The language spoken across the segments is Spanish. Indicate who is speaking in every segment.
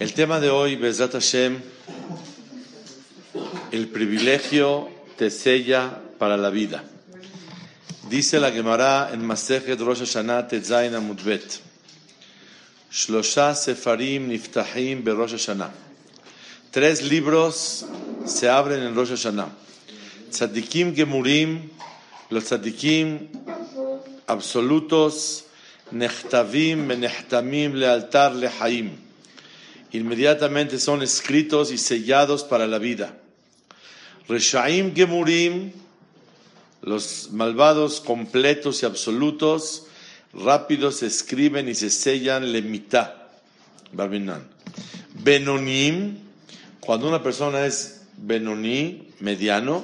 Speaker 1: El tema de hoy, Bezat Hashem, el privilegio te sella para la vida. Dice la Gemara en Masejet Rosh Hashanah Tetzain Amudbet. Shlosha Sefarim Niftahim Berosh Hashanah. Tres libros se abren en Rosh Hashanah. Tzadikim Gemurim, los tzadikim absolutos, Nechtavim Menechtamim Lealtar Lehaim. Inmediatamente son escritos y sellados para la vida. Reshaim Gemurim, los malvados completos y absolutos, rápidos escriben y se sellan le mitad. Barbinan. Benonim, cuando una persona es Benoní, mediano,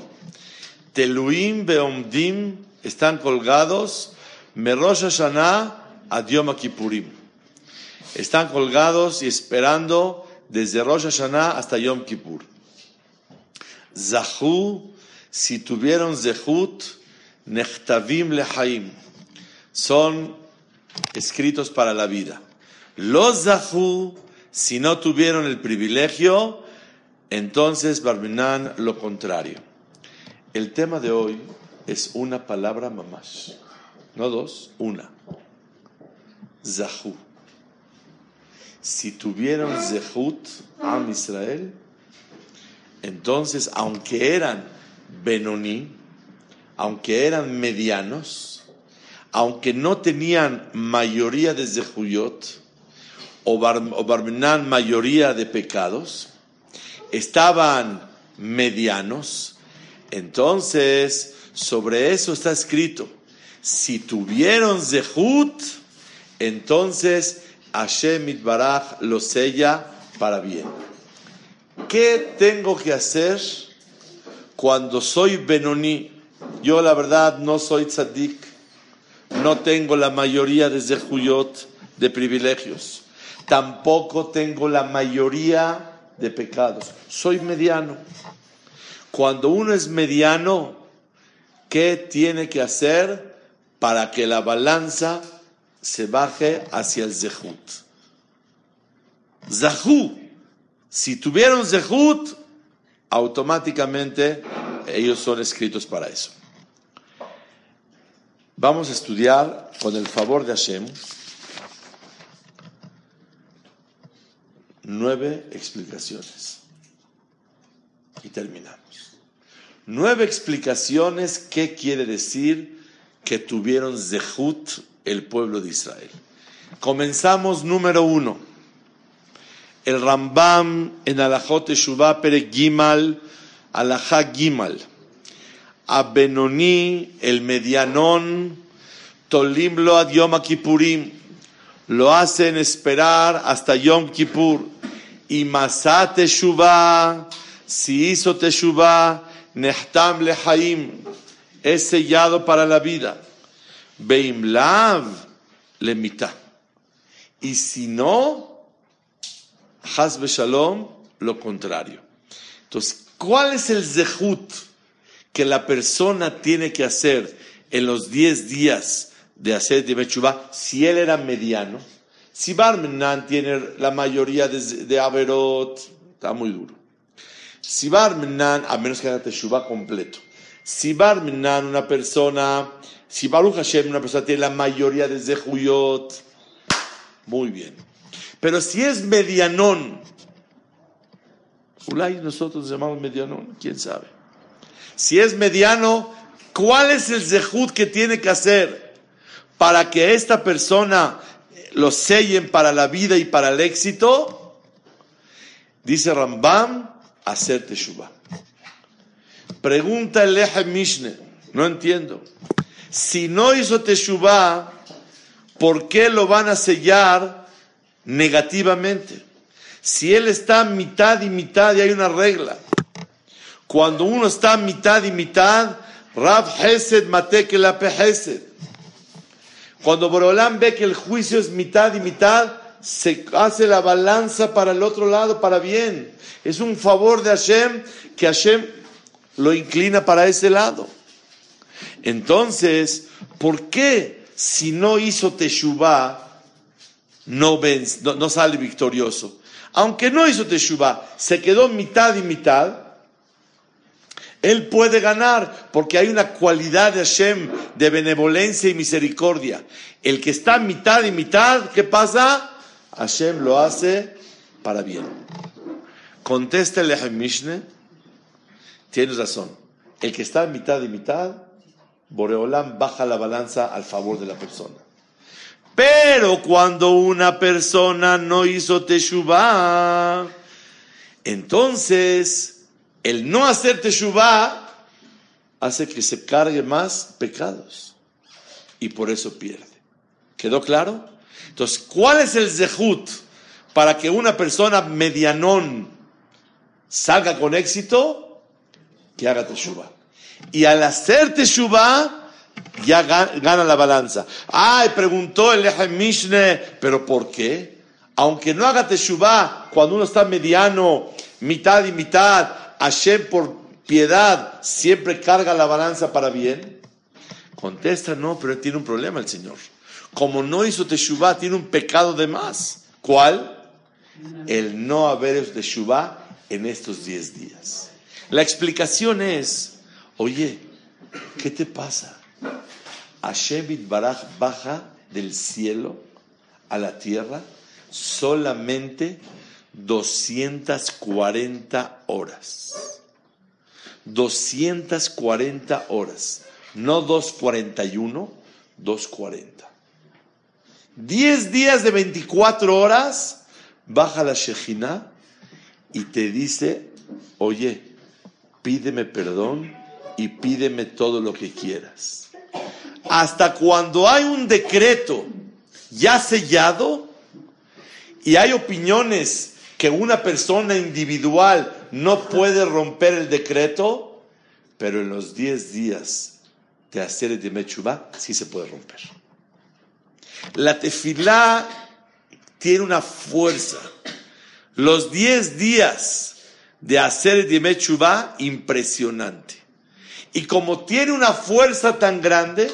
Speaker 1: Teluim Beomdim, están colgados, Merosh Hashanah ad Yom Kippurim. Están colgados y esperando desde Rosh Hashanah hasta Yom Kippur. Zahu, si tuvieron Zehut, Nechtavim Lehaim, son escritos para la vida. Los Zahu, si no tuvieron el privilegio, entonces Barminan lo contrario. El tema de hoy es una palabra mamash, no dos, una. Zahu. Si tuvieron Zehut, Am Israel, entonces, aunque eran Benoní, aunque eran medianos, aunque no tenían mayoría de Zehuyot, o, bar, mayoría de pecados, estaban medianos, entonces sobre eso está escrito, si tuvieron Zehut, entonces Hashem Itbaraj lo sella para bien. ¿Qué tengo que hacer cuando soy Benoní? Yo la verdad no soy tzadik, no tengo la mayoría de Zehuyot, de privilegios, tampoco tengo la mayoría de pecados, soy mediano. Cuando uno es mediano, ¿qué tiene que hacer para que la balanza se baje hacia el Zehut? Zahu. Si tuvieron Zehut, automáticamente ellos son escritos para eso. Vamos a estudiar con el favor de Hashem nueve explicaciones. Y terminamos. Nueve explicaciones qué quiere decir que tuvieron Zehut el pueblo de Israel. Comenzamos número uno. El Rambam en Alajot Teshuvah Pere Gimal, Alajá Gimal. Abenoni, el medianón, Tolimlo ad Yom Kippurim. Lo hacen esperar hasta Yom Kippur. Y Masá Teshuvah, si hizo Teshuvah, Nehtam Lehaim, es sellado para la vida. Beimlav le mitad. Y si no, Hasbe Shalom, lo contrario. Entonces, ¿cuál es el zehut que la persona tiene que hacer en los 10 días de hacer de Mechubá si él era mediano? Si Barmenan tiene la mayoría de, de Averot, está muy duro. Si Barmenan, a menos que haga Teshuvah completo. Si Barmenan, una persona, si Baruch Hashem, una persona tiene la mayoría de Zehuyot, muy bien. Pero si es medianón, Ulay nosotros llamamos medianón, quién sabe. Si es mediano, ¿cuál es el zehut que tiene que hacer para que esta persona lo sellen para la vida y para el éxito? Dice Rambam, hacer teshuva. Pregunta el Eje Mishne, no entiendo. Si no hizo teshuva, ¿por qué lo van a sellar negativamente? Si él está mitad y mitad y hay una regla. Cuando uno está mitad y mitad, Rab Hesed mate que la Hesed. Cuando Borolam ve que el juicio es mitad y mitad, se hace la balanza para el otro lado, para bien. Es un favor de Hashem que Hashem lo inclina para ese lado. Entonces, ¿por qué si no hizo Teshuvah no, sale victorioso? Aunque no hizo Teshuvah, se quedó mitad y mitad, él puede ganar porque hay una cualidad de Hashem de benevolencia y misericordia. El que está mitad y mitad, ¿qué pasa? Hashem lo hace para bien. Contesta el Mishne, tienes razón. El que está mitad y mitad, Boreolam baja la balanza al favor de la persona. Pero cuando una persona no hizo Teshuvah, entonces el no hacer teshuvah hace que se cargue más pecados y por eso pierde. ¿Quedó claro? Entonces, ¿cuál es el zehut para que una persona medianón salga con éxito? Que haga teshuvah. Y al hacer teshuvah, ya gana la balanza. Ay, preguntó el Eje Mishne, ¿pero por qué? Aunque no haga teshuvah cuando uno está mediano, mitad y mitad, Hashem por piedad siempre carga la balanza para bien? Contesta, no, pero tiene un problema el Señor. Como no hizo Teshuvah, tiene un pecado de más. ¿Cuál? El no haber hecho Teshuvah en estos 10 días. La explicación es, oye, ¿qué te pasa? Hashem Baraj baja del cielo a la tierra solamente 240 horas. 240 horas. No 241, 240. 10 días de 24 horas, baja la Shejina y te dice, oye, pídeme perdón y pídeme todo lo que quieras. Hasta cuando hay un decreto ya sellado y hay opiniones que una persona individual no puede romper el decreto, pero en los 10 días de hacer de Mechubá sí se puede romper. La tefilá tiene una fuerza. Los 10 días de hacer de Mechubá, impresionante. Y como tiene una fuerza tan grande,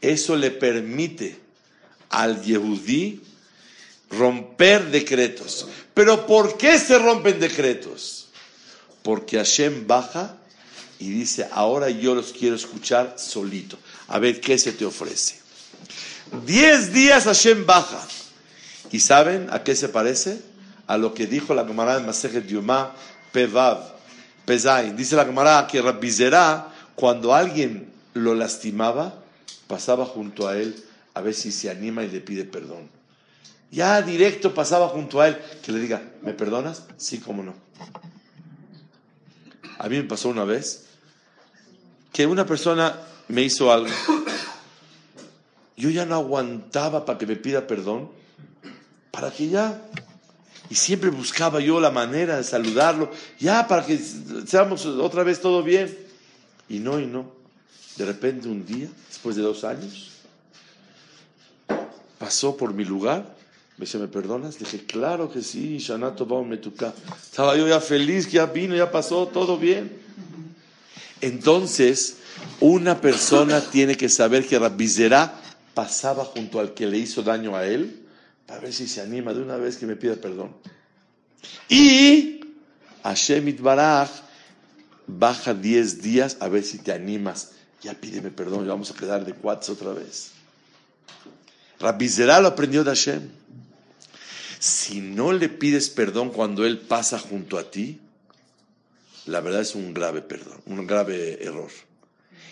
Speaker 1: eso le permite al Yehudí romper decretos. Pero ¿por qué se rompen decretos? Porque Hashem baja y dice, ahora yo los quiero escuchar solito. A ver qué se te ofrece. Diez días Hashem baja. ¿Y saben a qué se parece? A lo que dijo la Gemara de Masejet Yuma Pevav, Dice la Gemara que Rabbi cuando alguien lo lastimaba, pasaba junto a él a ver si se anima y le pide perdón. Ya directo pasaba junto a él, que le diga, ¿me perdonas? Sí, cómo no. A mí me pasó una vez que una persona me hizo algo. Yo ya no aguantaba para que me pida perdón, para que ya... Y siempre buscaba yo la manera de saludarlo, ya para que seamos otra vez todo bien. Y no, y no. De repente un día, después de dos años, pasó por mi lugar me dice, ¿me perdonas? Dije, claro que sí, Shanato Metuka. Estaba yo ya feliz, ya vino, ya pasó, todo bien. Entonces, una persona tiene que saber que Rabizera pasaba junto al que le hizo daño a él para ver si se anima de una vez que me pida perdón. Y Hashem Baraj baja 10 días a ver si te animas. Ya pídeme perdón, y vamos a quedar de cuates otra vez. Rabbi Zerah lo aprendió de Hashem. Si no le pides perdón cuando él pasa junto a ti, la verdad es un grave perdón, un grave error.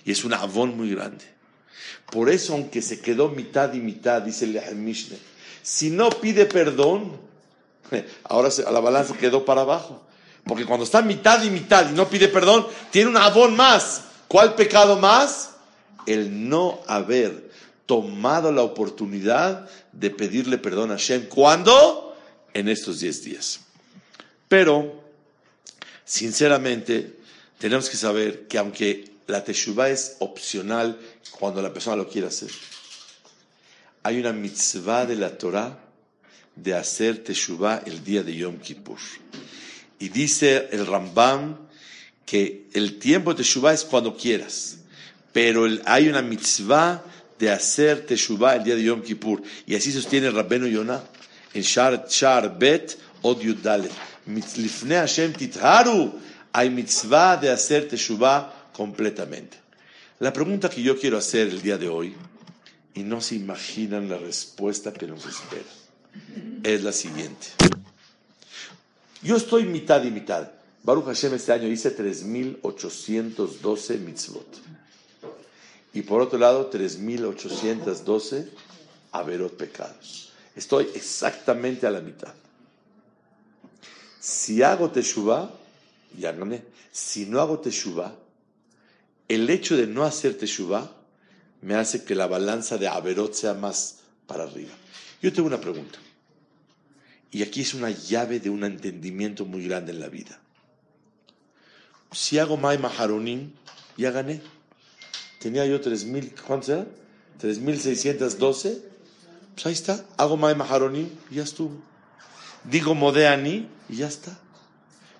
Speaker 1: Y es un avón muy grande. Por eso, aunque se quedó mitad y mitad, dice el Mishneh, si no pide perdón, ahora la balanza quedó para abajo. Porque cuando está mitad y mitad y no pide perdón, tiene un avón más. ¿Cuál pecado más? El no haber tomado la oportunidad de pedirle perdón a Shem. ¿Cuándo? En estos 10 días. Pero, sinceramente, tenemos que saber que aunque la teshuva es opcional cuando la persona lo quiere hacer, hay una mitzvah de la Torah de hacer teshuva el día de Yom Kippur. Y dice el Rambam que el tiempo de teshuva es cuando quieras, pero hay una mitzvah de hacer teshuva el día de Yom Kippur. Y así sostiene el Rabbeno Yonah en Shar, Bet Od Yudalet. Lifne Hashem Titharu, hay mitzvah de hacer teshuva completamente. La pregunta que yo quiero hacer el día de hoy, y no se imaginan la respuesta que nos espera, es la siguiente. Yo estoy mitad y mitad. Baruch Hashem este año hice 3.812 mitzvot. Y por otro lado, 3.812 averot pecados. Estoy exactamente a la mitad. Si hago teshuva, ya gané. Si no hago teshuva, el hecho de no hacer teshuva me hace que la balanza de averot sea más para arriba. Yo tengo una pregunta. Y aquí es una llave de un entendimiento muy grande en la vida. Si hago Mai Maharonim, ya gané. Tenía yo 3.000, ¿cuántos eran? 3.612. Pues ahí está. Hago Mai Maharonim, ya estuvo. Digo Modeani, y ya está.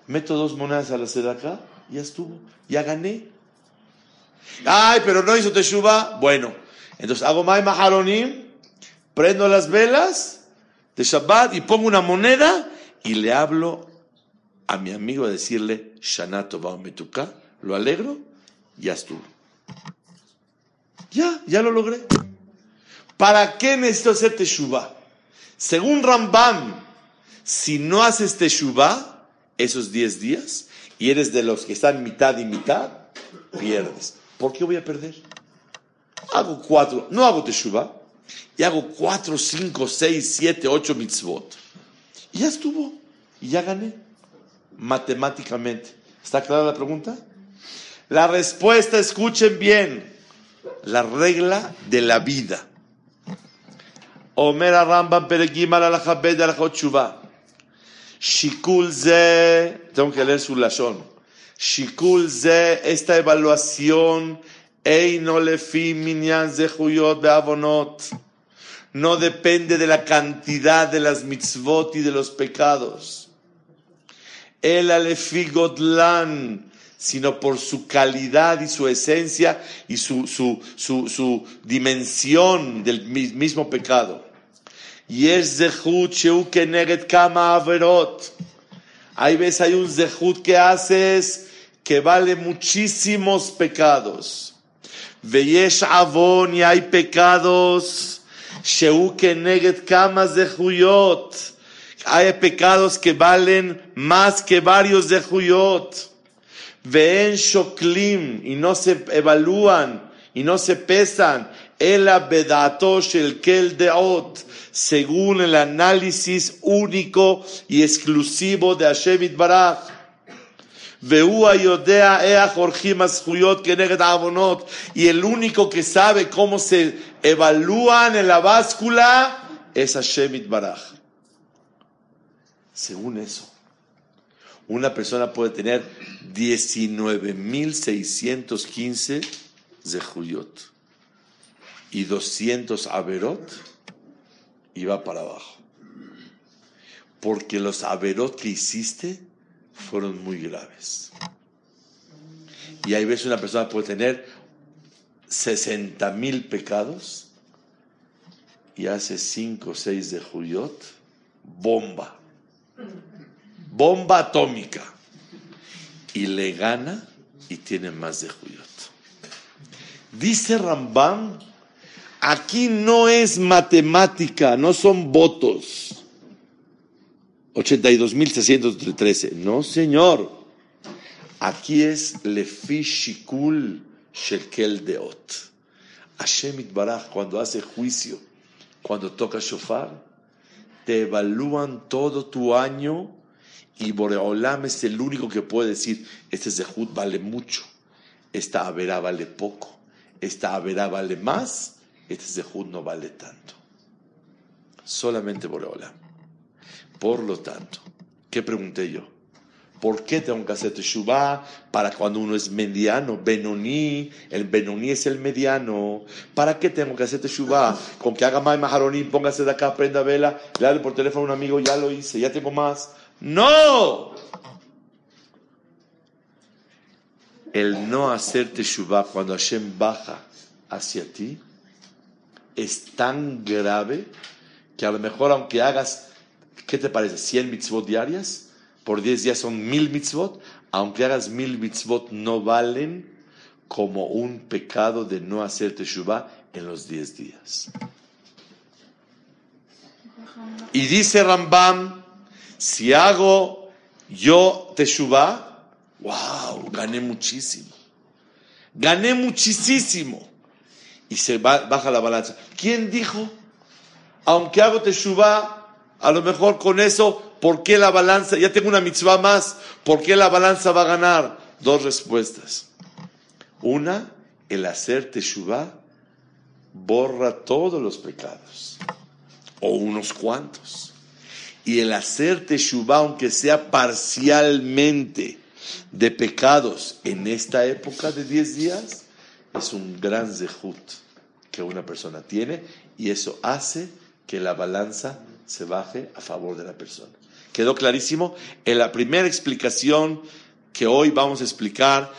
Speaker 1: Meto dos monedas a la acá, ya estuvo. Ya gané. Ay, pero no hizo Teshuva. Bueno, entonces hago Mai Maharonim, prendo las velas de Shabbat y pongo una moneda y le hablo a mi amigo a decirle Shana Tova Metuka, lo alegro, ya estuvo. Ya, ya lo logré. ¿Para qué necesito hacer Teshuvah? Según Rambam, si no haces Teshuvah esos 10 días y eres de los que están mitad y mitad, pierdes. ¿Por qué voy a perder? Hago cuatro, no hago Teshuvah y hago cuatro, cinco, seis, siete, ocho mitzvot. Y ya estuvo. Y ya gané. Matemáticamente. ¿Está clara la pregunta? La respuesta, escuchen bien. La regla de la vida. Shikul ze, esta evaluación, beavonot no depende de la cantidad de las mitzvot y de los pecados. El alefigodlan, sino por su calidad y su esencia y su, su, su, su dimensión del mismo pecado. Y es zehut sheu kama averot. Hay veces hay un zehut que haces que vale muchísimos pecados. Veyesh avon y hay pecados hay pecados que valen más que varios de Huyot. Ven Shoklim y no se evalúan y no se pesan. El el kel deot según el análisis único y exclusivo de Hashem Baraj. Y el único que sabe cómo se evalúan en la báscula es Hashem Baraj. Según eso, una persona puede tener 19.615 Zehuyot y 200 Averot va para abajo. Porque los Averot que hiciste fueron muy graves. Y hay veces una persona puede tener 60 mil pecados y hace 5 o 6 de Juyot, bomba, bomba atómica. Y le gana y tiene más de Juyot. Dice Rambam, Aquí no es matemática, no son votos. 82.613. No, señor. Aquí es lefishikul shekel deot. Hashem Itbaraj, cuando hace juicio, cuando toca shofar, te evalúan todo tu año y Boreolam es el único que puede decir, este Zehut vale mucho, esta Averá vale poco, esta Averá vale más, este Zehut no vale tanto. Solamente Boreolam. Por lo tanto, ¿qué pregunté yo? ¿Por qué tengo que hacer Teshuvah? Para cuando uno es mediano, Benoní, el Benoní es el mediano. ¿Para qué tengo que hacer Teshuvah? Con que haga más Maharoní, póngase de acá, prenda vela, le hable por teléfono a un amigo, ya lo hice, ya tengo más. ¡No! El no hacer Teshuvah cuando Hashem baja hacia ti es tan grave que a lo mejor aunque hagas, ¿qué te parece? ¿100 mitzvot diarias? por 10 días son mil mitzvot, aunque hagas mil mitzvot no valen como un pecado de no hacer teshuvah en los 10 días. Y dice Rambam, si hago yo teshuvah, wow, gané muchísimo. Gané muchísimo. Y se baja la balanza. ¿Quién dijo? Aunque hago teshuvah, a lo mejor con eso ¿Por qué la balanza? Ya tengo una mitzvah más. ¿Por qué la balanza va a ganar? Dos respuestas. Una, el hacer teshuvah borra todos los pecados. O unos cuantos. Y el hacer teshuvah, aunque sea parcialmente de pecados en esta época de 10 días, es un gran zehut que una persona tiene y eso hace que la balanza se baje a favor de la persona. ¿Quedó clarísimo? En la primera explicación que hoy vamos a explicar,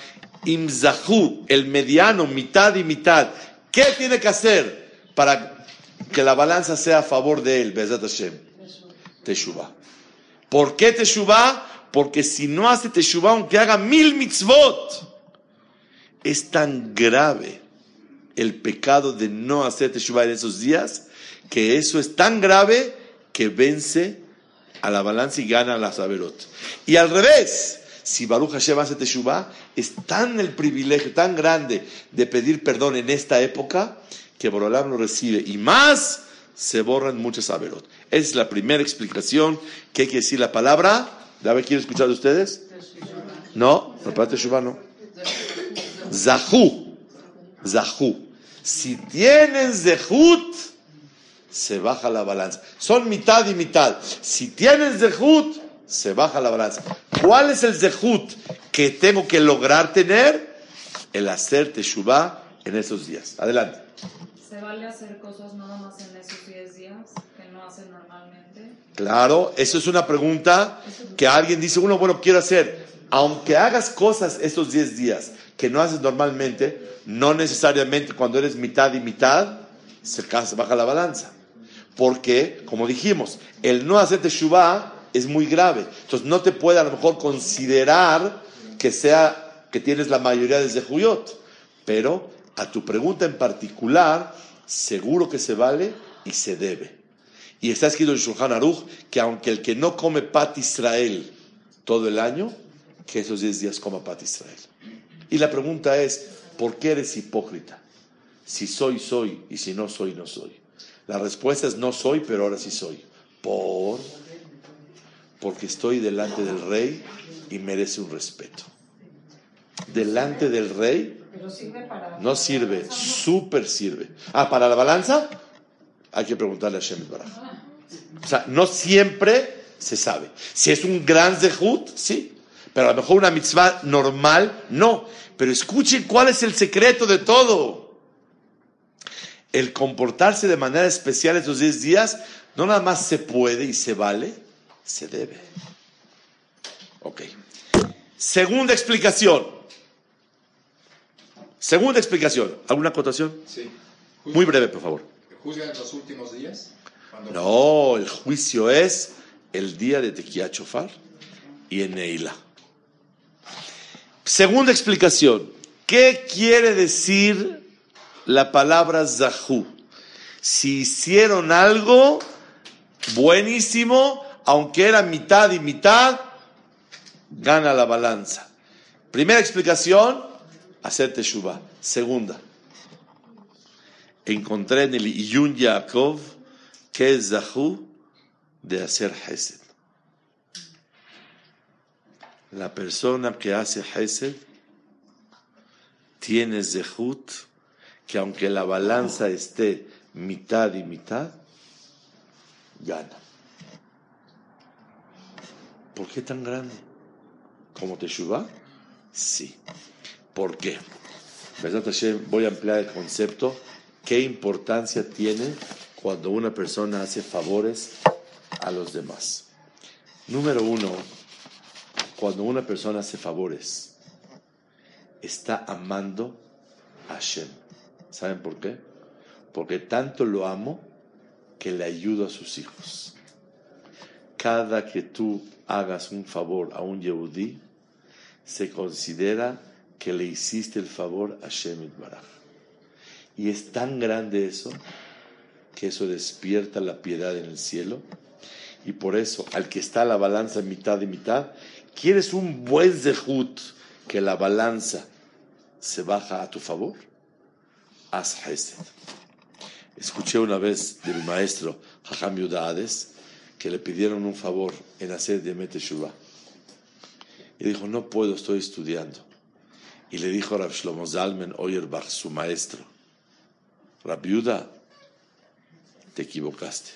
Speaker 1: Imzahu, el mediano, mitad y mitad. ¿Qué tiene que hacer para que la balanza sea a favor de él? Bezat Hashem. Teshuvah. ¿Por qué Teshuvah? Porque si no hace Teshuvah, aunque haga mil mitzvot, es tan grave el pecado de no hacer Teshuvah en esos días, que eso es tan grave que vence a la balanza y gana la Saberot. Y al revés, si Baruch Hashem hace Teshuvah, es tan el privilegio, tan grande de pedir perdón en esta época, que Borolam lo recibe. Y más, se borran muchas Saberot. Esa es la primera explicación. ¿Qué quiere decir la palabra? ¿David quiere escuchar de ustedes? No, la palabra Teshuvah no. Zahu. Zahu. Si tienen Zehut, se baja la balanza. Son mitad y mitad. Si tienes zehut, se baja la balanza. ¿Cuál es el zehut que tengo que lograr tener? El hacer teshuvah en esos días. Adelante.
Speaker 2: ¿Se vale hacer cosas nada más en esos 10 días que no hacen normalmente?
Speaker 1: Claro, eso es una pregunta que alguien dice, uno, bueno, quiero hacer. Aunque hagas cosas estos 10 días que no haces normalmente, no necesariamente cuando eres mitad y mitad, se baja la balanza. Porque, como dijimos, el no hacer teshuvah es muy grave. Entonces no te puede a lo mejor considerar que sea que tienes la mayoría de zehuyot. Pero a tu pregunta en particular, seguro que se vale y se debe. Y está escrito en Shulchan Aruch que aunque el que no come pat Israel todo el año, que esos 10 días coma pat Israel. Y la pregunta es, ¿por qué eres hipócrita? Si soy, soy, y si no soy, no soy. La respuesta es no soy, pero ahora sí soy. Por porque estoy delante del rey y merece un respeto. Delante del rey no sirve, súper sirve. Ah, para la balanza hay que preguntarle a Shem Baraj. O sea, no siempre se sabe. Si es un gran zehut, sí. Pero a lo mejor una mitzvah normal, no. Pero escuchen cuál es el secreto de todo el comportarse de manera especial estos 10 días no nada más se puede y se vale, se debe. Ok. Segunda explicación. Segunda explicación. ¿Alguna acotación?
Speaker 3: Sí.
Speaker 1: Muy breve, por favor.
Speaker 3: ¿Juzgan los últimos días?
Speaker 1: No, el juicio es el día de Tequía Chofar y en Neila. Segunda explicación. ¿Qué quiere decir la palabra zahu. Si hicieron algo buenísimo, aunque era mitad y mitad, gana la balanza. Primera explicación, hacer teshuva. Segunda, encontré en el Iyun Yaakov que es Zahu de hacer Hesed. La persona que hace Hesed tiene Zehut que aunque la balanza esté mitad y mitad, gana. ¿Por qué tan grande? ¿Como Teshuvah? Sí. ¿Por qué? Voy a emplear el concepto. ¿Qué importancia tiene cuando una persona hace favores a los demás? Número uno, cuando una persona hace favores, está amando a Hashem. ¿Saben por qué? Porque tanto lo amo que le ayudo a sus hijos. Cada que tú hagas un favor a un Yehudí, se considera que le hiciste el favor a Shemit Baraj. Y es tan grande eso que eso despierta la piedad en el cielo. Y por eso, al que está la balanza mitad y mitad, quieres un buen zehut que la balanza se baja a tu favor, haz hesed. Escuché una vez del maestro Jajam Yudades que le pidieron un favor en hacer de Shuvah. Y dijo, no puedo, estoy estudiando. Y le dijo a Rav Shlomo Zalmen Oyerbach, su maestro, Rabiuda, te equivocaste.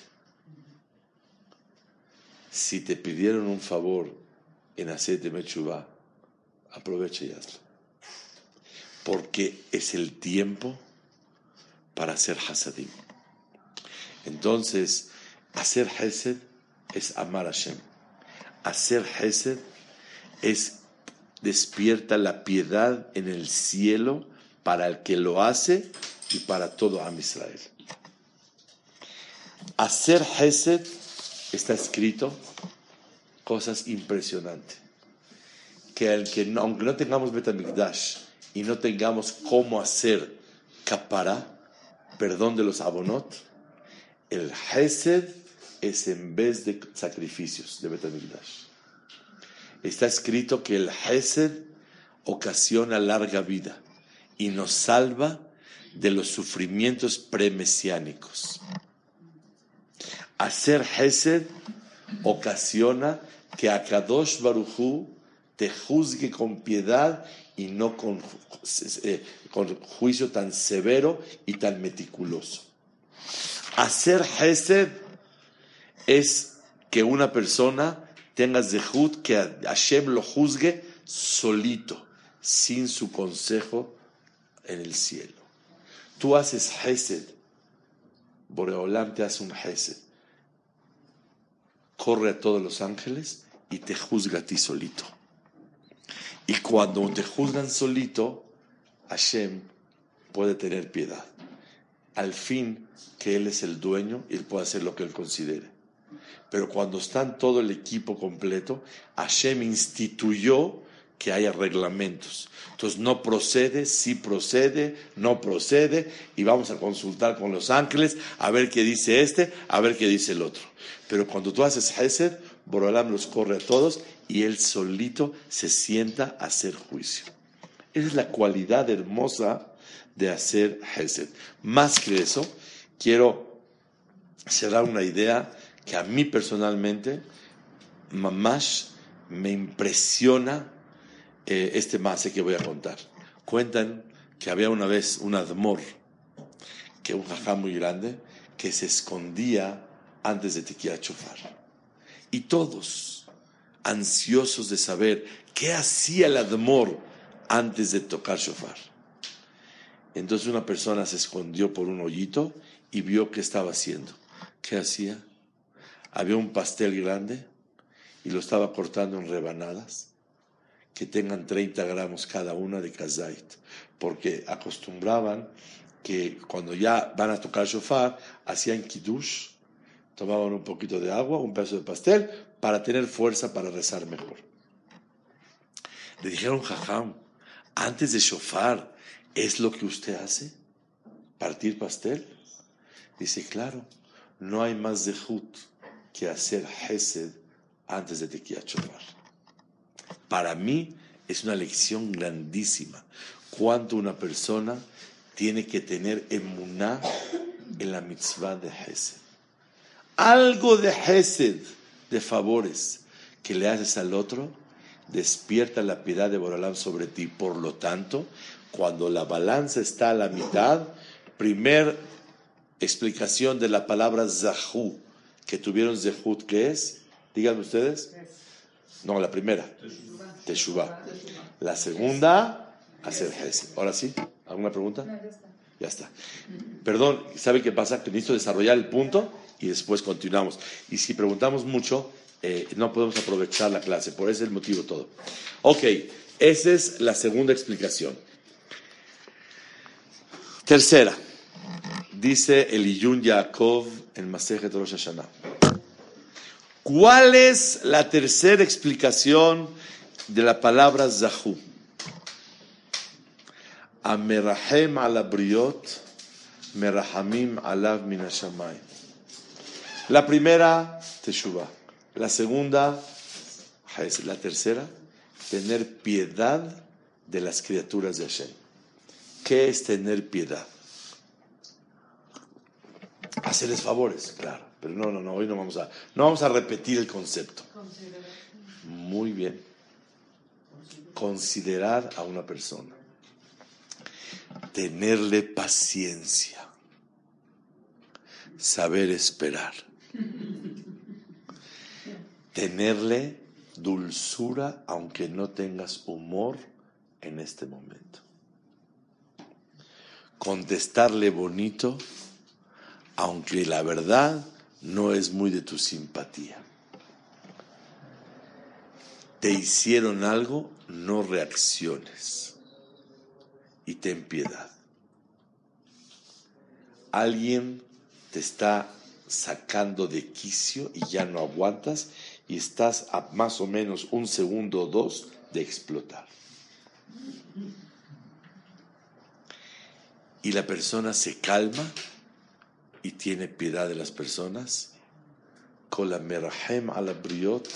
Speaker 1: Si te pidieron un favor en hacer de Mechubá, aprovecha y hazlo. Porque es el tiempo para hacer hasadim. Entonces, hacer hesed es amar a Hashem. Hacer hesed es despierta la piedad en el cielo para el que lo hace y para todo Am Israel. Hacer Hesed está escrito cosas impresionantes. Que, el que aunque no tengamos Betamikdash y no tengamos cómo hacer capara, perdón de los abonot, el Hesed es en vez de sacrificios de Betamikdash está escrito que el Hesed ocasiona larga vida y nos salva de los sufrimientos premesiánicos. Hacer Hesed ocasiona que Akadosh Baruchu te juzgue con piedad y no con, eh, con juicio tan severo y tan meticuloso. Hacer Hesed es que una persona tenga zehut que Hashem lo juzgue solito, sin su consejo en el cielo. Tú haces Hesed, Boreolam te hace un Hesed, corre a todos los ángeles y te juzga a ti solito. Y cuando te juzgan solito, Hashem puede tener piedad. Al fin que Él es el dueño y Él puede hacer lo que Él considere. Pero cuando están todo el equipo completo, Hashem instituyó que haya reglamentos. Entonces no procede, sí procede, no procede, y vamos a consultar con los ángeles a ver qué dice este, a ver qué dice el otro. Pero cuando tú haces Hesed, Borolam los corre a todos y él solito se sienta a hacer juicio. Esa es la cualidad hermosa de hacer Hesed. Más que eso, quiero cerrar una idea que a mí personalmente, mamás, me impresiona eh, este mase que voy a contar. Cuentan que había una vez un admor, que un jajá muy grande, que se escondía antes de tequila chofar. Y todos, ansiosos de saber qué hacía el admor antes de tocar shofar. Entonces una persona se escondió por un hoyito y vio qué estaba haciendo. ¿Qué hacía? había un pastel grande y lo estaba cortando en rebanadas que tengan 30 gramos cada una de kazait, porque acostumbraban que cuando ya van a tocar shofar, hacían kiddush, tomaban un poquito de agua, un pedazo de pastel, para tener fuerza para rezar mejor. Le dijeron, jajam, antes de shofar, ¿es lo que usted hace? ¿Partir pastel? Dice, claro, no hay más zehut que hacer Hesed antes de Tequila Shofar. Para mí es una lección grandísima. Cuánto una persona tiene que tener emuná en la mitzvah de Hesed. Algo de Hesed, de favores, que le haces al otro, despierta la piedad de Borolam sobre ti. Por lo tanto, cuando la balanza está a la mitad, primer explicación de la palabra Zahu, que tuvieron Zehut, ¿qué es? Díganme ustedes. No, la primera. Teshuvah. La segunda, hacer. Ahora sí, ¿alguna pregunta? Ya está. Perdón, ¿sabe qué pasa? Que necesito desarrollar el punto y después continuamos. Y si preguntamos mucho, eh, no podemos aprovechar la clase. Por ese es el motivo todo. Ok, esa es la segunda explicación. Tercera, dice Eliyun Yaakov en Masejet Rosh Hashanah. ¿Cuál es la tercera explicación de la palabra Zahu? Amerahem ala briot, merahamim alav min La primera, Teshuvah. La segunda, la tercera, tener piedad de las criaturas de Hashem. ¿Qué es tener piedad? Hacerles favores, claro. Pero no, no, no, hoy no vamos a, no vamos a repetir el concepto. Muy bien. Considerar a una persona. Tenerle paciencia. Saber esperar. Tenerle dulzura aunque no tengas humor en este momento contestarle bonito, aunque la verdad no es muy de tu simpatía. Te hicieron algo, no reacciones y ten piedad. Alguien te está sacando de quicio y ya no aguantas y estás a más o menos un segundo o dos de explotar. y la persona se calma y tiene piedad de las personas, la merahem ala briot,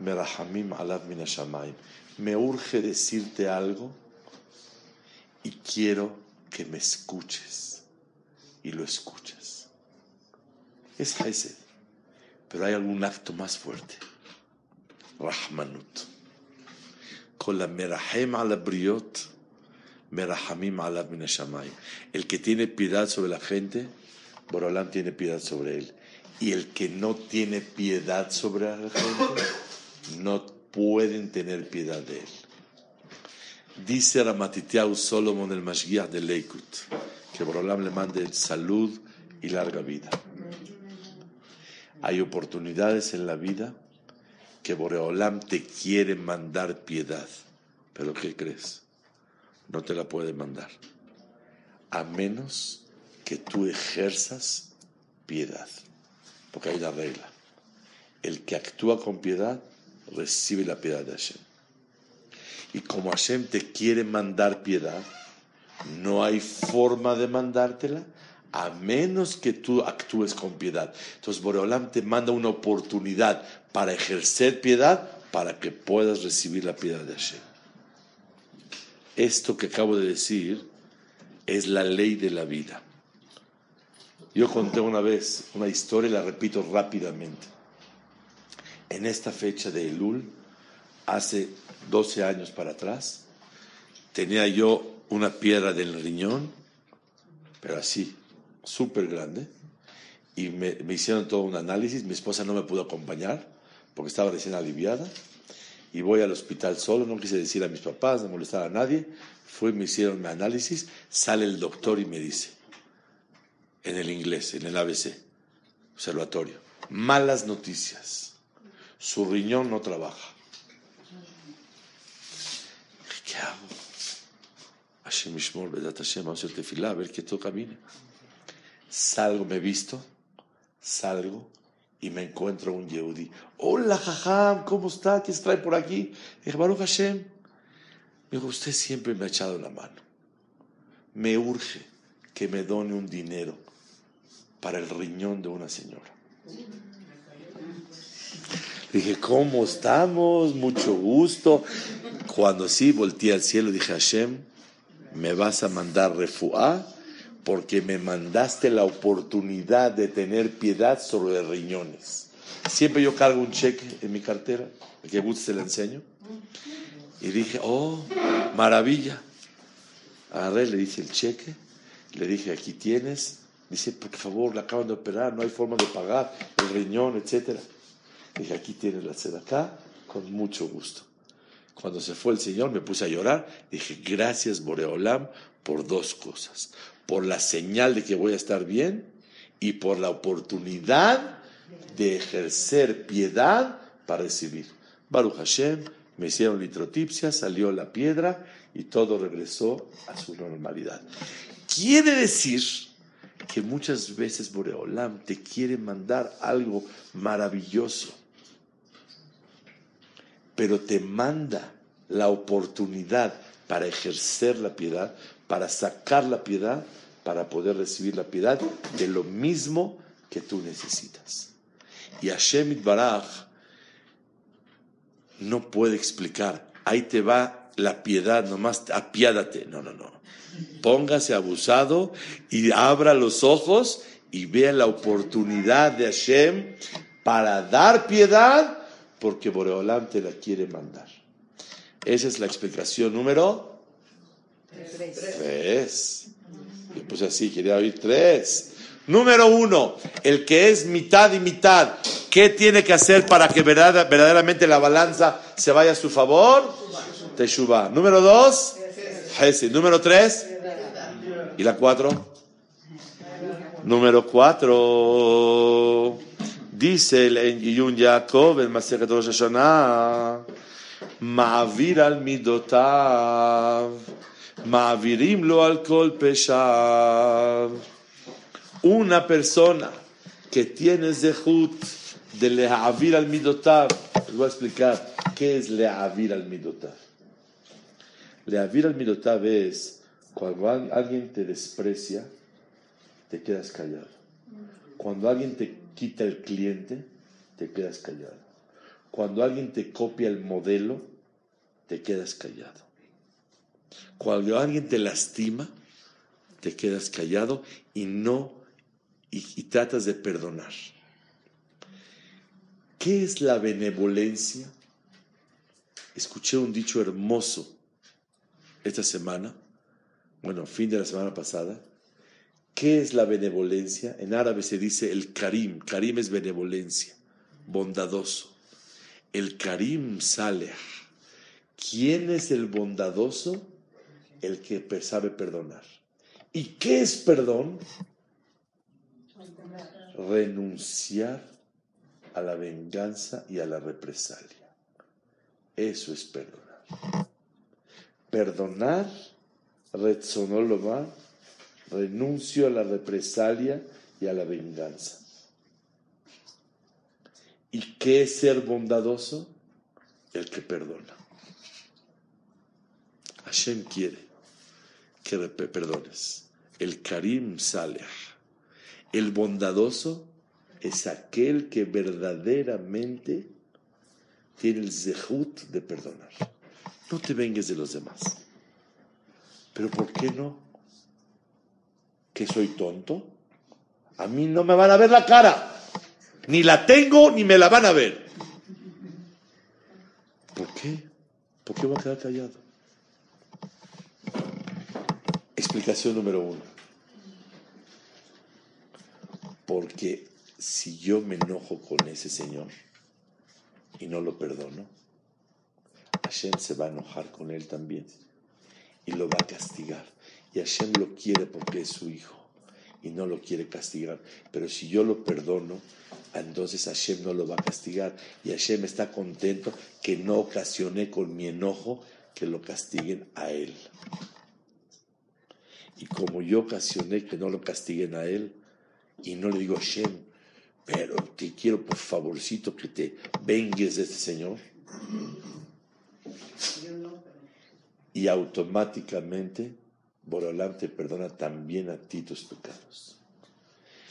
Speaker 1: merahamim ala minashamayim. Me urge decirte algo y quiero que me escuches y lo escuchas. Es Hesed, pero hay algún acto más fuerte. Rahmanut. la merahem ala briot, Merahamim alav El que tiene piedad sobre la gente, Borolam tiene piedad sobre él. Y el que no tiene piedad sobre la gente, no pueden tener piedad de él. Dice Ramatitiau Solomon el Mashgiach de Leikut, que Borolam le mande salud y larga vida. Hay oportunidades en la vida que Borolam te quiere mandar piedad. Pero ¿qué crees? no te la puede mandar, a menos que tú ejerzas piedad, porque hay una regla. El que actúa con piedad recibe la piedad de Hashem. Y como Hashem te quiere mandar piedad, no hay forma de mandártela a menos que tú actúes con piedad. Entonces Boreolam te manda una oportunidad para ejercer piedad para que puedas recibir la piedad de Hashem. Esto que acabo de decir es la ley de la vida. Yo conté una vez una historia y la repito rápidamente. En esta fecha de Elul, hace 12 años para atrás, tenía yo una piedra del riñón, pero así, súper grande, y me, hicieron todo un análisis. Mi esposa no me pudo acompañar porque estaba recién aliviada y voy al hospital solo, no quise decir a mis papás, no molestar a nadie, fui, me hicieron mi análisis, sale el doctor y me dice, en el inglés, en el ABC, observatorio, malas noticias, su riñón no trabaja. ¿Qué hago? Hashem Mishmor, Hashem, vamos a hacer tefilá, a ver que todo camine. Salgo, me visto, salgo, y me encuentro un Yehudi. Hola, Jajam, ¿cómo está? ¿Qué se trae por aquí? Dije, Baruch Hashem. Me dijo, usted siempre me ha echado la mano. Me urge que me done un dinero para el riñón de una señora. Dije, ¿cómo estamos? Mucho gusto. Cuando sí volteé al cielo, dije, Hashem, me vas a mandar refuá porque me mandaste la oportunidad de tener piedad sobre riñones. Siempre yo cargo un cheque en mi cartera, que guste se le enseño. Y dije, oh, maravilla. Agarré, le dije el cheque, le dije, aquí tienes. Dice, por favor, le acaban de operar, no hay forma de pagar el riñón, etcétera. Dije, aquí tienes la acá, con mucho gusto. Cuando se fue el Señor me puse a llorar. Dije, gracias Boreolam por dos cosas. Por la señal de que voy a estar bien y por la oportunidad de ejercer piedad para recibir. Baruch Hashem, me hicieron litrotipsia, salió la piedra y todo regresó a su normalidad. Quiere decir que muchas veces Boreolam te quiere mandar algo maravilloso pero te manda la oportunidad para ejercer la piedad, para sacar la piedad, para poder recibir la piedad de lo mismo que tú necesitas. Y Hashem Baraj no puede explicar, ahí te va la piedad, nomás apiádate. No, no, no. Póngase abusado y abra los ojos y vea la oportunidad de Hashem para dar piedad porque Boreolam te la quiere mandar. Esa es la explicación número tres. Yo puse así, quería oír tres. Número uno, el que es mitad y mitad, ¿qué tiene que hacer para que verdaderamente la balanza se vaya a su favor? Teshuvah. Número dos, Hesed. Número tres, ¿y la cuatro? Número cuatro. Dice el Yun Yaakov en Masechet Rosh Hashanah, Ma'avir al midotav, Ma'avirim lo al kol peshav. Una persona que tiene zehut de le'avir al midotav, les voy a explicar qué es le'avir al midotav. Le'avir al midotav es cuando alguien te desprecia, te quedas callado. Cuando alguien te quita el cliente, te quedas callado. Cuando alguien te copia el modelo, te quedas callado. Cuando alguien te lastima, te quedas callado y no, y tratas de perdonar. ¿Qué es la benevolencia? Escuché un dicho hermoso esta semana, bueno, fin de la semana pasada, ¿Qué es la benevolencia? En árabe se dice el karim. Karim es benevolencia, bondadoso. El karim sale. ¿Quién es el bondadoso? El que sabe perdonar. ¿Y qué es perdón? Renunciar a la venganza y a la represalia. Eso es perdonar. Perdonar, va renuncio a la represalia y a la venganza. ¿Y qué es ser bondadoso? El que perdona. Hashem quiere que perdones. El Karim Saleh. El bondadoso es aquel que verdaderamente tiene el zehut de perdonar. No te vengues de los demás. Pero ¿por qué no? que soy tonto. A mí no me van a ver la cara. Ni la tengo ni me la van a ver. ¿Por qué? ¿Por qué voy a quedar callado? Explicación número uno. Porque si yo me enojo con ese señor y no lo perdono, Hashem se va a enojar con él también y lo va a castigar. Y Hashem lo quiere porque es su hijo y no lo quiere castigar. Pero si yo lo perdono, entonces Hashem no lo va a castigar. Y Hashem está contento que no ocasioné con mi enojo que lo castiguen a él. Y como yo ocasioné que no lo castiguen a él, y no le digo Hashem, pero te quiero por favorcito que te vengues de este Señor. Y automáticamente Borolam te perdona también a ti tus pecados.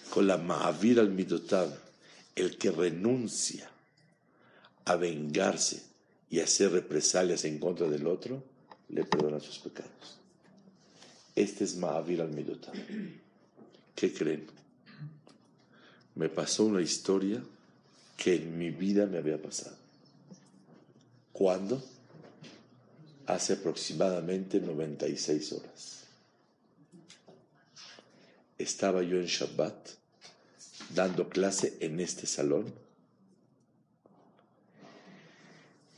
Speaker 1: con la Ma'avir al Midotav, el que renuncia a vengarse y hacer represalias en contra del otro, le perdona sus pecados. Este es Ma'avir al Midotav. ¿Qué creen? Me pasó una historia que en mi vida me había pasado. ¿Cuándo? Hace aproximadamente 96 horas. Estaba yo en Shabbat dando clase en este salón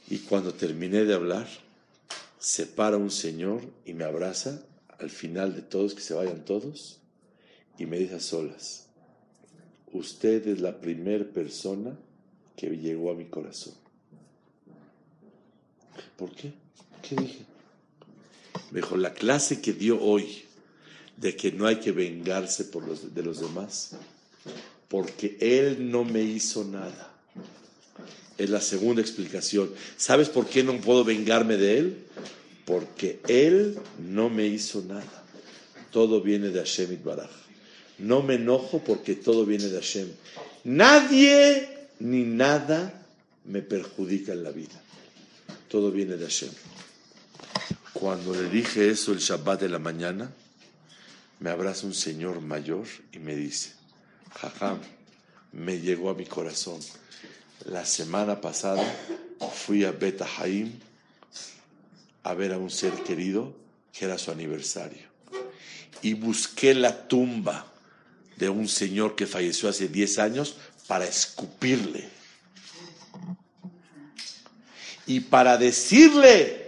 Speaker 1: y cuando terminé de hablar, se para un señor y me abraza al final de todos, que se vayan todos, y me dice a solas, usted es la primera persona que llegó a mi corazón. ¿Por qué? ¿Qué dije? Me dijo, la clase que dio hoy de que no hay que vengarse de los demás, porque él no me hizo nada. Es la segunda explicación. ¿Sabes por qué no puedo vengarme de él? Porque él no me hizo nada. Todo viene de Hashem Baraj. No me enojo porque todo viene de Hashem. Nadie ni nada me perjudica en la vida. Todo viene de Hashem. Cuando le dije eso el Shabbat de la mañana, me abraza un señor mayor y me dice, Jajam, me llegó a mi corazón. La semana pasada fui a Beta Haim a ver a un ser querido que era su aniversario. Y busqué la tumba de un señor que falleció hace 10 años para escupirle. Y para decirle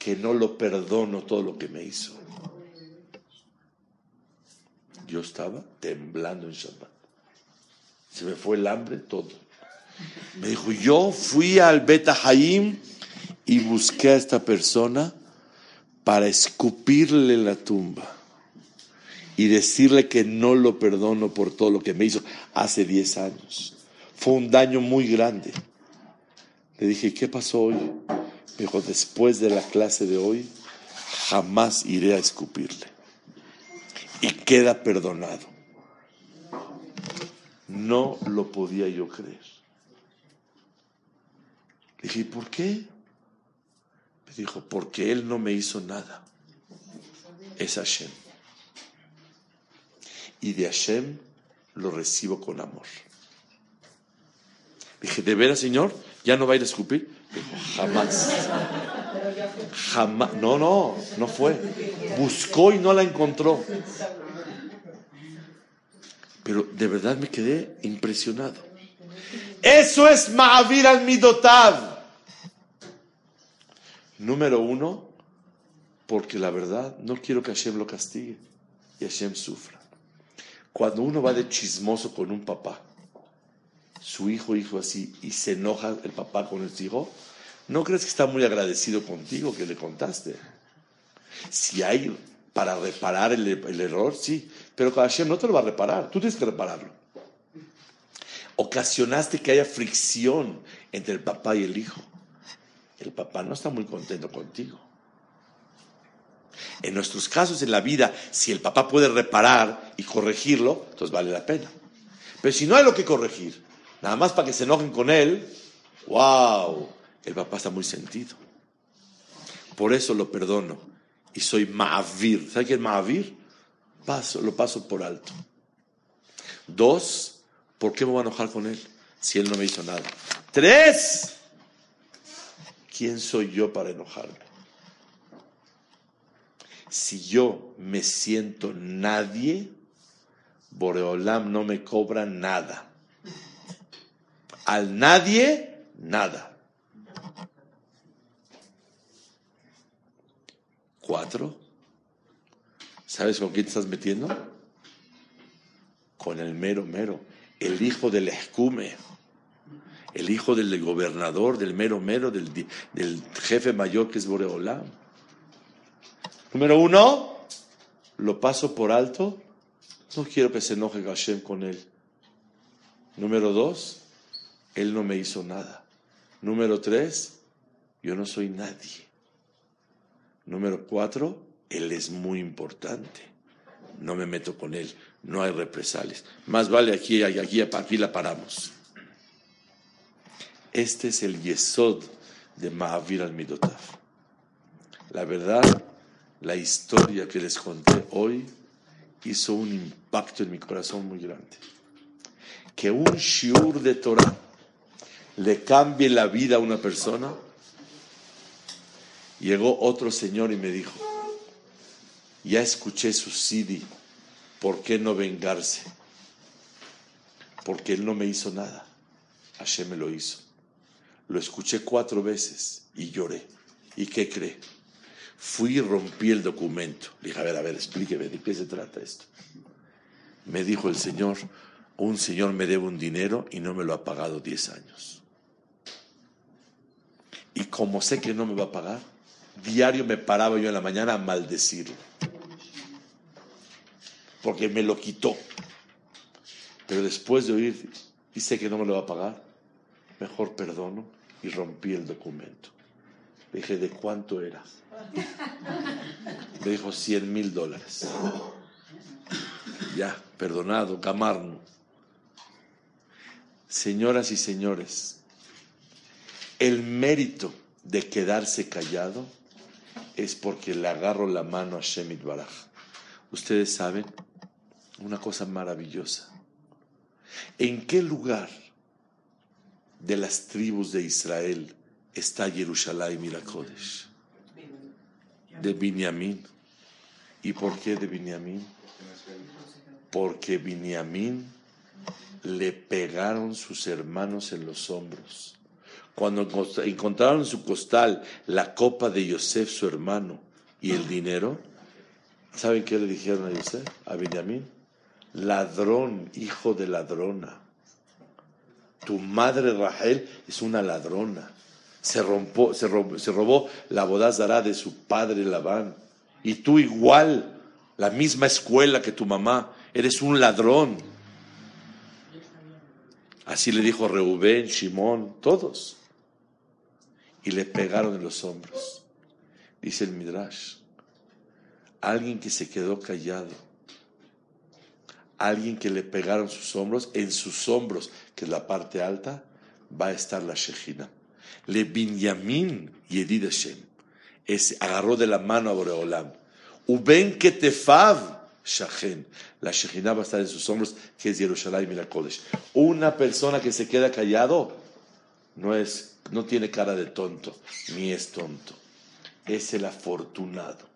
Speaker 1: que no lo perdono todo lo que me hizo. Yo estaba temblando en Shabbat. Se me fue el hambre, todo. Me dijo, yo fui al Beta Haim y busqué a esta persona para escupirle la tumba y decirle que no lo perdono por todo lo que me hizo hace 10 años. Fue un daño muy grande. Le dije, ¿qué pasó hoy? Me dijo, después de la clase de hoy, jamás iré a escupirle. Y queda perdonado. No lo podía yo creer. Le dije, ¿por qué? Me dijo, porque él no me hizo nada. Es Hashem y de Hashem lo recibo con amor. Dije, ¿de veras, Señor? ¿Ya no va a ir a escupir? Jamás. Jamás. No, no, no fue. Buscó y no la encontró. Pero de verdad me quedé impresionado. Eso es Ma'avir al Midotav. Número uno, porque la verdad no quiero que Hashem lo castigue y Hashem sufra. Cuando uno va de chismoso con un papá, su hijo, hijo así, y se enoja el papá con el hijo, ¿no crees que está muy agradecido contigo que le contaste? Si hay para reparar el, error, sí, pero Hashem no te lo va a reparar, tú tienes que repararlo. Ocasionaste que haya fricción entre el papá y el hijo. El papá no está muy contento contigo. En nuestros casos en la vida, si el papá puede reparar y corregirlo, entonces vale la pena. Pero si no hay lo que corregir, nada más para que se enojen con él, wow, el papá está muy sentido. Por eso lo perdono y soy Ma'avir. ¿Sabe qué es Ma'avir? Paso, lo paso por alto. Dos, ¿por qué me voy a enojar con él si él no me hizo nada? Tres, ¿quién soy yo para enojarme? si yo me siento nadie, Boreolam no me cobra nada. Al nadie, nada. Cuatro. ¿Sabes con quién te estás metiendo? Con el mero mero, el hijo del escume, el hijo del gobernador, del mero mero, del, jefe mayor que es Boreolam. Número uno, lo paso por alto. No quiero que se enoje Hashem con él. Número dos, él no me hizo nada. Número tres, yo no soy nadie. Número cuatro, él es muy importante. no me meto con él, no hay represalias. Más vale aquí, aquí, aquí la paramos. Este es el yesod de Mahavir al Midotaf. La verdad, la historia que les conté hoy hizo un impacto en mi corazón muy grande. Que un shiur de Torah le cambie la vida a una persona. Llegó otro señor y me dijo, ya escuché su CD, ¿por qué no vengarse? Porque él no me hizo nada, Hashem me lo hizo. Lo escuché cuatro veces y lloré. ¿Y qué cree? Fui y rompí el documento. Le dije, a ver, a ver, explíqueme, ¿de qué se trata esto? Me dijo el Señor, un señor me debe un dinero y no me lo ha pagado diez años. Y como sé que no me va a pagar, diario me paraba yo en la mañana a maldecirlo. Porque me lo quitó. Pero después de oír, y sé que no me lo va a pagar, mejor perdono y rompí el documento. Le dije, ¿de cuánto era? Me dijo, 100 mil dólares. Ya, perdonado, Camarno. Señoras y señores, el mérito de quedarse callado es porque le agarro la mano a Shemit Baraj. Ustedes saben una cosa maravillosa. ¿En qué lugar de las tribus de Israel está Jerusalén y Kodesh? De Binyamin. ¿Y por qué de Binyamin? Porque Binyamin le pegaron sus hermanos en los hombros. Cuando encontraron en su costal la copa de Yosef, su hermano, y el dinero, ¿saben qué le dijeron a Yosef? A Benjamín, ladrón, hijo de ladrona. Tu madre Rahel es una ladrona. Se, rompo, se, robó, se robó la bodazara de su padre Labán. Y tú igual, la misma escuela que tu mamá, eres un ladrón. Así le dijo Reubén, Shimón, todos. Y le pegaron en los hombros. Dice el Midrash, alguien que se quedó callado, alguien que le pegaron sus hombros, en sus hombros, que es la parte alta, va a estar la Shejina. Le Binyamin Yedid Hashem. Es, agarró de la mano a Boreolam. Uben Ketefav Shachen. La Shejina va a estar en sus hombros, que es Jerusalén y la. Una persona que se queda callado no, es, no tiene cara de tonto, ni es tonto. Es el afortunado.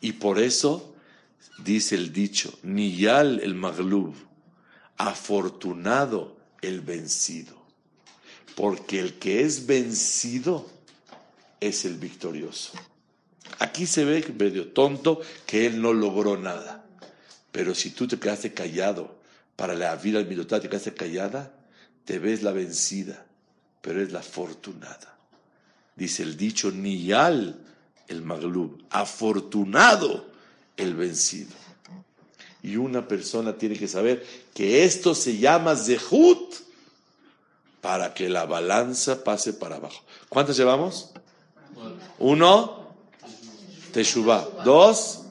Speaker 1: Y por eso dice el dicho, Niyal el Maglub, afortunado el vencido. Porque el que es vencido es el victorioso. Aquí se ve medio tonto que él no logró nada. Pero si tú te quedaste callado para la vida al te quedaste callada, te ves la vencida, pero es la afortunada. Dice el dicho, Niyal el Maglub, afortunado el vencido. Y una persona tiene que saber que esto se llama Zehut para que la balanza pase para abajo. ¿Cuántos llevamos? Uno, Teshuvah. Dos,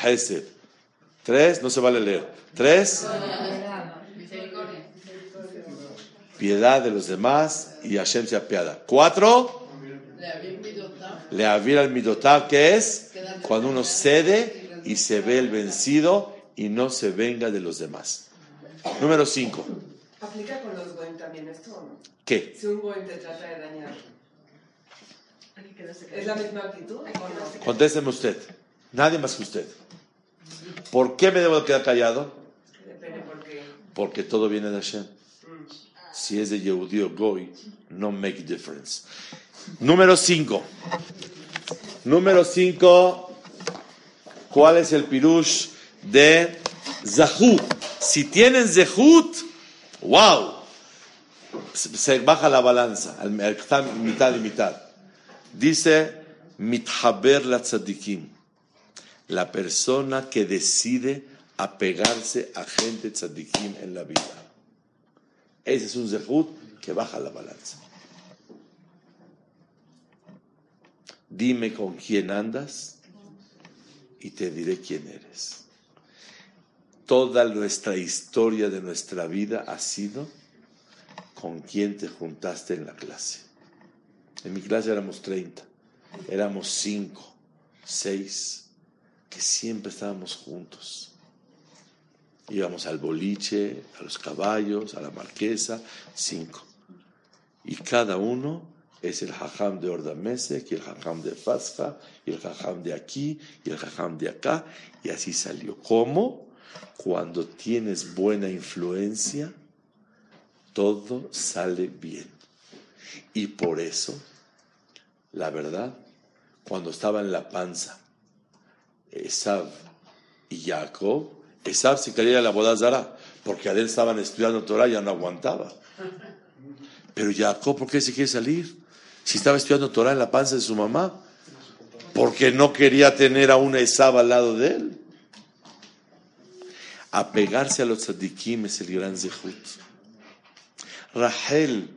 Speaker 1: Hesed. Tres, no se vale leer. Tres, piedad de los demás y Hashem se apiada. Cuatro, le el midotav, que es cuando uno cede y se ve el vencido y no se venga de los demás. Número cinco.
Speaker 4: ¿Aplica con los también esto o no?
Speaker 1: ¿Qué?
Speaker 4: Si un te trata de dañar, ¿es la misma actitud o no?
Speaker 1: Contésteme usted. Nadie más que usted. ¿Por qué me debo de quedar callado?
Speaker 4: Porque
Speaker 1: todo viene de Hashem. Si es de Yehudi o Goy, no make difference. Número 5. Número 5. ¿Cuál es el pirush de Zahut? Si tienen Zahut, wow. Se baja la balanza. Está mitad y mitad. Dice Mithaber la tzadikim. La persona que decide apegarse a gente tzadikim en la vida. Ese es un zehut que baja la balanza. Dime con quién andas y te diré quién eres. Toda nuestra historia de nuestra vida ha sido con quién te juntaste en la clase. En mi clase éramos 30, éramos 5, 6, que siempre estábamos juntos. Íbamos al boliche, a los caballos, a la marquesa, cinco. Y cada uno es el jajam de Ordamesek, y el jajam de Fasja, y el jajam de aquí, y el jajam de acá, y así salió. ¿Cómo? Cuando tienes buena influencia, todo sale bien. Y por eso, la verdad, cuando estaba en la panza, Esab y Jacob, Esab se quería la boda Zara, porque a él estaban estudiando Torah y ya no aguantaba. Pero Jacob, ¿por qué se quiere salir? Si estaba estudiando Torah en la panza de su mamá, porque no quería tener a una Esab al lado de él. Apegarse a los tzadikim es el gran zehut. Rahel,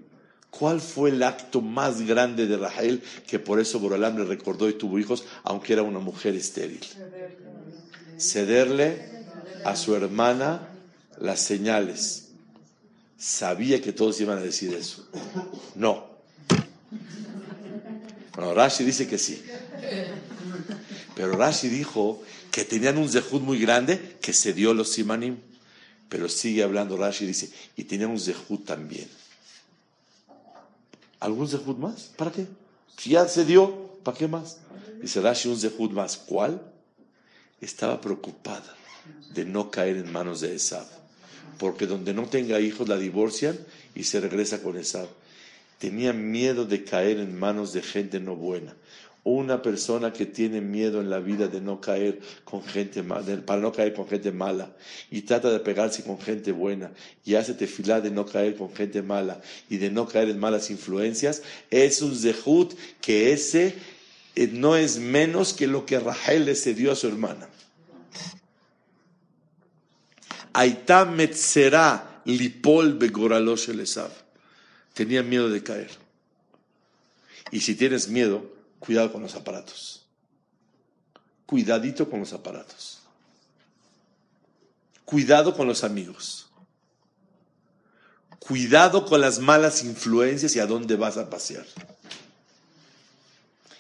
Speaker 1: ¿cuál fue el acto más grande de Rahel que por eso Borolam le recordó y tuvo hijos, aunque era una mujer estéril? Cederle a su hermana las señales. Sabía que todos iban a decir eso. No. Bueno, Rashi dice que sí. Pero Rashi dijo que tenían un zehut muy grande que se dio los simanim. Pero sigue hablando Rashi dice, y tenían un zehut también. ¿Algún zehut más? ¿Para qué? Si ya se dio, ¿para qué más? Dice Rashi, un zehut más. ¿Cuál? Estaba preocupada de no caer en manos de Esab. Porque donde no tenga hijos la divorcian y se regresa con Esab. Tenía miedo de caer en manos de gente no buena. Una persona que tiene miedo en la vida de no caer con gente para no caer con gente mala, y trata de pegarse con gente buena, y hace tefilá de no caer con gente mala y de no caer en malas influencias, es un zehut que ese eh, no es menos que lo que Rahel le cedió a su hermana. Aitá metzera lipol begoralosh el Esav. Tenía miedo de caer. Y si tienes miedo, cuidado con los aparatos. Cuidadito con los aparatos. Cuidado con los amigos. Cuidado con las malas influencias y a dónde vas a pasear.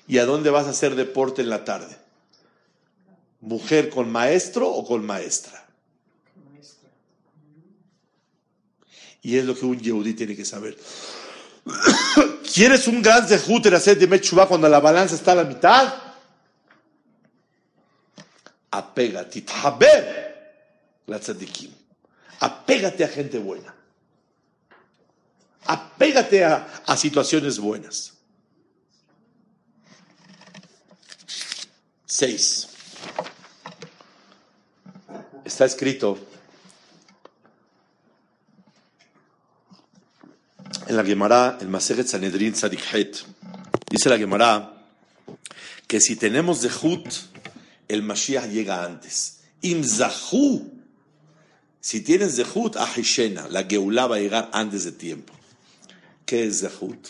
Speaker 1: Y a dónde vas a hacer deporte en la tarde. ¿Mujer con maestro o con maestra? Y es lo que un yehudí tiene que saber. ¿Quieres un gran zehut hacer de Mechubá cuando la balanza está a la mitad? Apégate, la tzadikim. Apégate a gente buena. Apégate a situaciones buenas. Seis. Está escrito en la Gemara, el Maseret Sanedrin Tzadikhet, dice la Gemara que si tenemos Zehut, el Mashiach llega antes. Im Zahu, si tienes Zehut, Ahishena, la Geulah va a llegar antes de tiempo. ¿Qué es Zehut?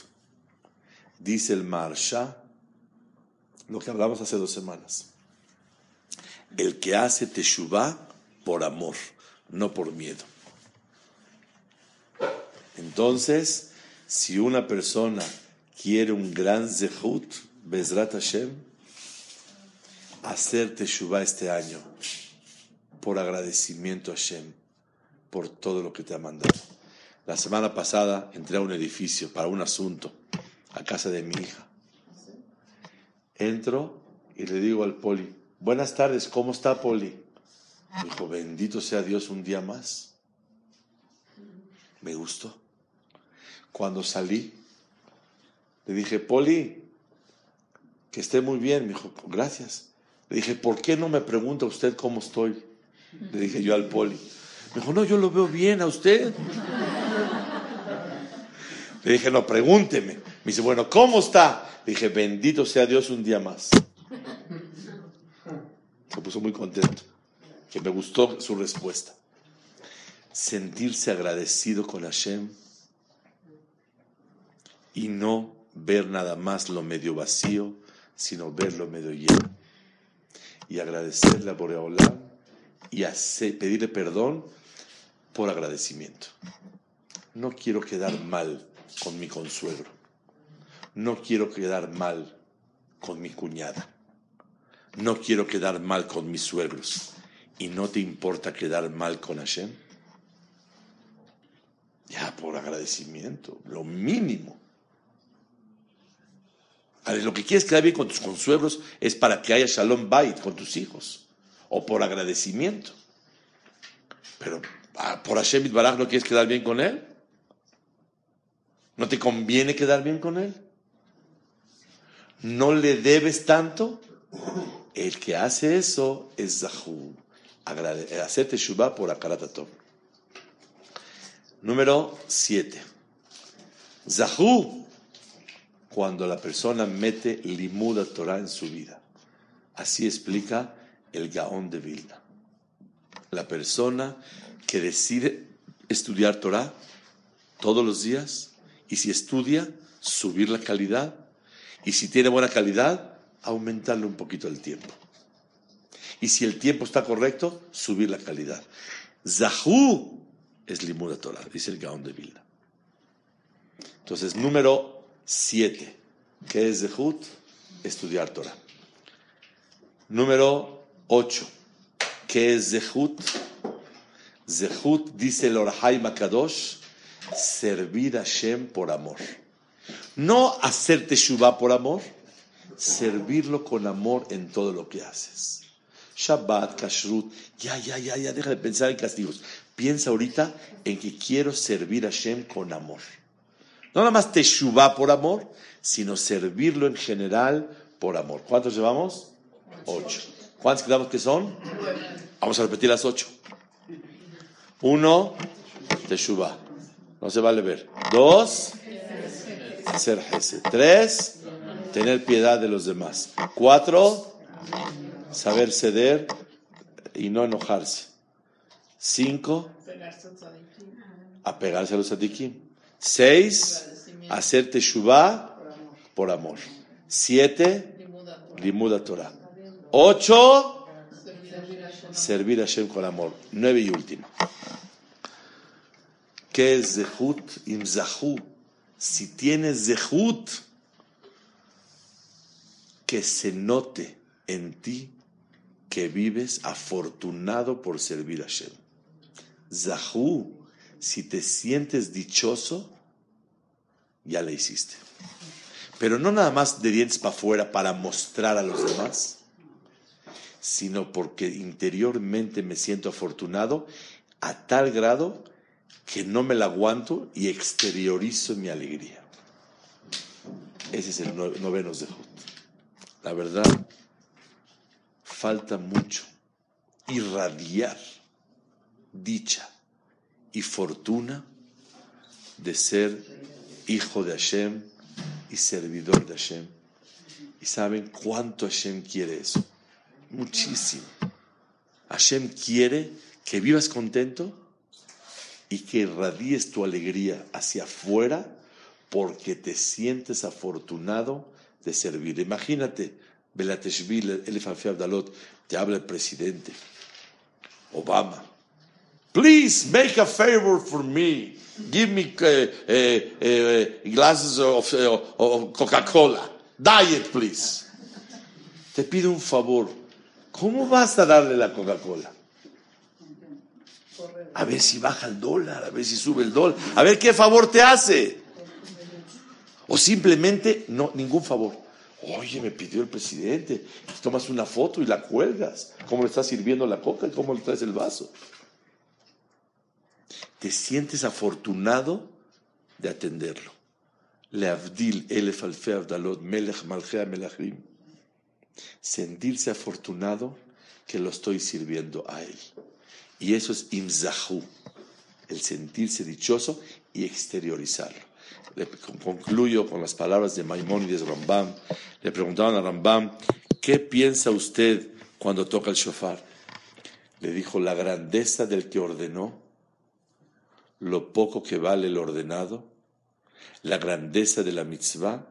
Speaker 1: Dice el Marsha, lo que hablamos hace dos semanas. El que hace Teshuvah por amor, no por miedo. Entonces, si una persona quiere un gran zehut, Bezrat Hashem, hacer Teshuvah este año por agradecimiento a Hashem por todo lo que te ha mandado. La semana pasada entré a un edificio para un asunto, a casa de mi hija. Entro y le digo al poli, buenas tardes, ¿cómo está poli? Dijo, bendito sea Dios un día más. Me gustó. Cuando salí, le dije, Poli, que esté muy bien. Me dijo, gracias. Le dije, ¿por qué no me pregunta usted cómo estoy? Le dije yo al Poli. Me dijo, no, yo lo veo bien a usted. Le dije, no, pregúnteme. Me dice, bueno, ¿cómo está? Le dije, bendito sea Dios un día más. Se puso muy contento, que me gustó su respuesta. Sentirse agradecido con Hashem y no ver nada más lo medio vacío, sino ver lo medio lleno. y agradecerle a Boreolam y hacer- pedirle perdón por agradecimiento. No quiero quedar mal con mi consuegro. No quiero quedar mal con mi cuñada. No quiero quedar mal con mis suegros. ¿Y no te importa quedar mal con Hashem? Ya por agradecimiento, lo mínimo. Lo que quieres quedar bien con tus consuegros es para que haya shalom bait con tus hijos. O por agradecimiento. Pero ah, por Hashem Baraj no quieres quedar bien con él. ¿No te conviene quedar bien con él? ¿No le debes tanto? El que hace eso es Zahú. Agrade- Hacer Teshuvah por Akaratatov. Número 7. Zahú. Cuando la persona mete limuda Torah en su vida. Así explica el Gaón de Vilna. La persona que decide estudiar Torah todos los días y si estudia, subir la calidad y si tiene buena calidad, aumentarle un poquito el tiempo. Y si el tiempo está correcto, subir la calidad. Zahú es limuda Torah, dice el Gaón de Vilna. Entonces, número 7, ¿qué es Zehut? Estudiar Torah. Número 8, ¿qué es Zehut? Zehut, dice el Orahai Makadosh, servir a Hashem por amor. No hacer teshuvah por amor, servirlo con amor en todo lo que haces. Shabbat, Kashrut, ya, ya, ya, ya, deja de pensar en castigos. Piensa ahorita en que quiero servir a Hashem con amor. No nada más teshuvah por amor, sino servirlo en general por amor. ¿Cuántos llevamos? Ocho. ¿Cuántos quedamos que son? Vamos a repetir las ocho. Uno, teshuvah. No se vale ver. Dos, hacer Hesed. Tres, tener piedad de los demás. Cuatro, saber ceder y no enojarse. Cinco, apegarse a los tzadikim. Seis, hacer teshuvah por amor. Siete, limuda Torah. Ocho, servir a Hashem con amor. Nueve y último. ¿Qué es zehut? Si tienes zehut, que se note en ti que vives afortunado por servir a Hashem. Zahu, si te sientes dichoso, ya le hiciste. Pero no nada más de dientes para afuera para mostrar a los demás, sino porque interiormente me siento afortunado a tal grado que no me la aguanto y exteriorizo mi alegría. Ese es el no- noveno de La verdad, falta mucho irradiar dicha y fortuna de ser hijo de Hashem y servidor de Hashem. ¿Y saben cuánto Hashem quiere eso? Muchísimo. Hashem quiere que vivas contento y que irradies tu alegría hacia afuera porque te sientes afortunado de servir. Imagínate, Belateshvil, Elif Abdalot, te habla el presidente, Obama. Please make a favor for me. Give me uh, uh, uh, glasses of, of Coca-Cola. Diet, please. Te pido un favor. ¿Cómo vas a darle la Coca-Cola? A ver si baja el dólar, a ver si sube el dólar, a ver qué favor te hace. O simplemente no, ningún favor. Oye, me pidió el presidente. Tomas una foto y la cuelgas. ¿Cómo le estás sirviendo la coca y cómo le traes el vaso? Te sientes afortunado de atenderlo. Leavdil elef alfe avdalot melech malchea melachrim. Sentirse afortunado que lo estoy sirviendo a él. Y eso es imzahu, el sentirse dichoso y exteriorizarlo. Le concluyo con las palabras de Maimónides Rambam. Le preguntaban a Rambam, ¿qué piensa usted cuando toca el shofar? Le dijo, la grandeza del que ordenó, lo poco que vale el ordenado, la grandeza de la mitzvah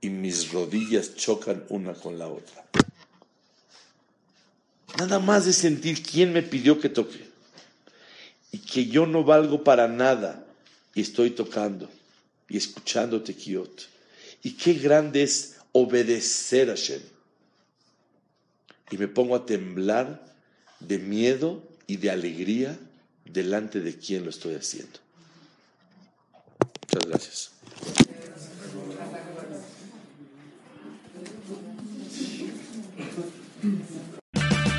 Speaker 1: y mis rodillas chocan una con la otra. Nada más de sentir quién me pidió que toque. Y que yo no valgo para nada. Y estoy tocando y escuchando Tequiot. Y qué grande es obedecer a Shem. Y me pongo a temblar de miedo y de alegría delante de quien lo estoy haciendo. Muchas gracias.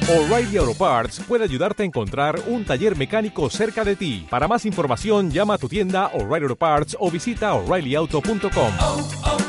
Speaker 5: O'Reilly Auto Parts puede ayudarte a encontrar un taller mecánico cerca de ti. Para más información, llama a tu tienda O'Reilly Auto Parts o visita oreillyauto.com.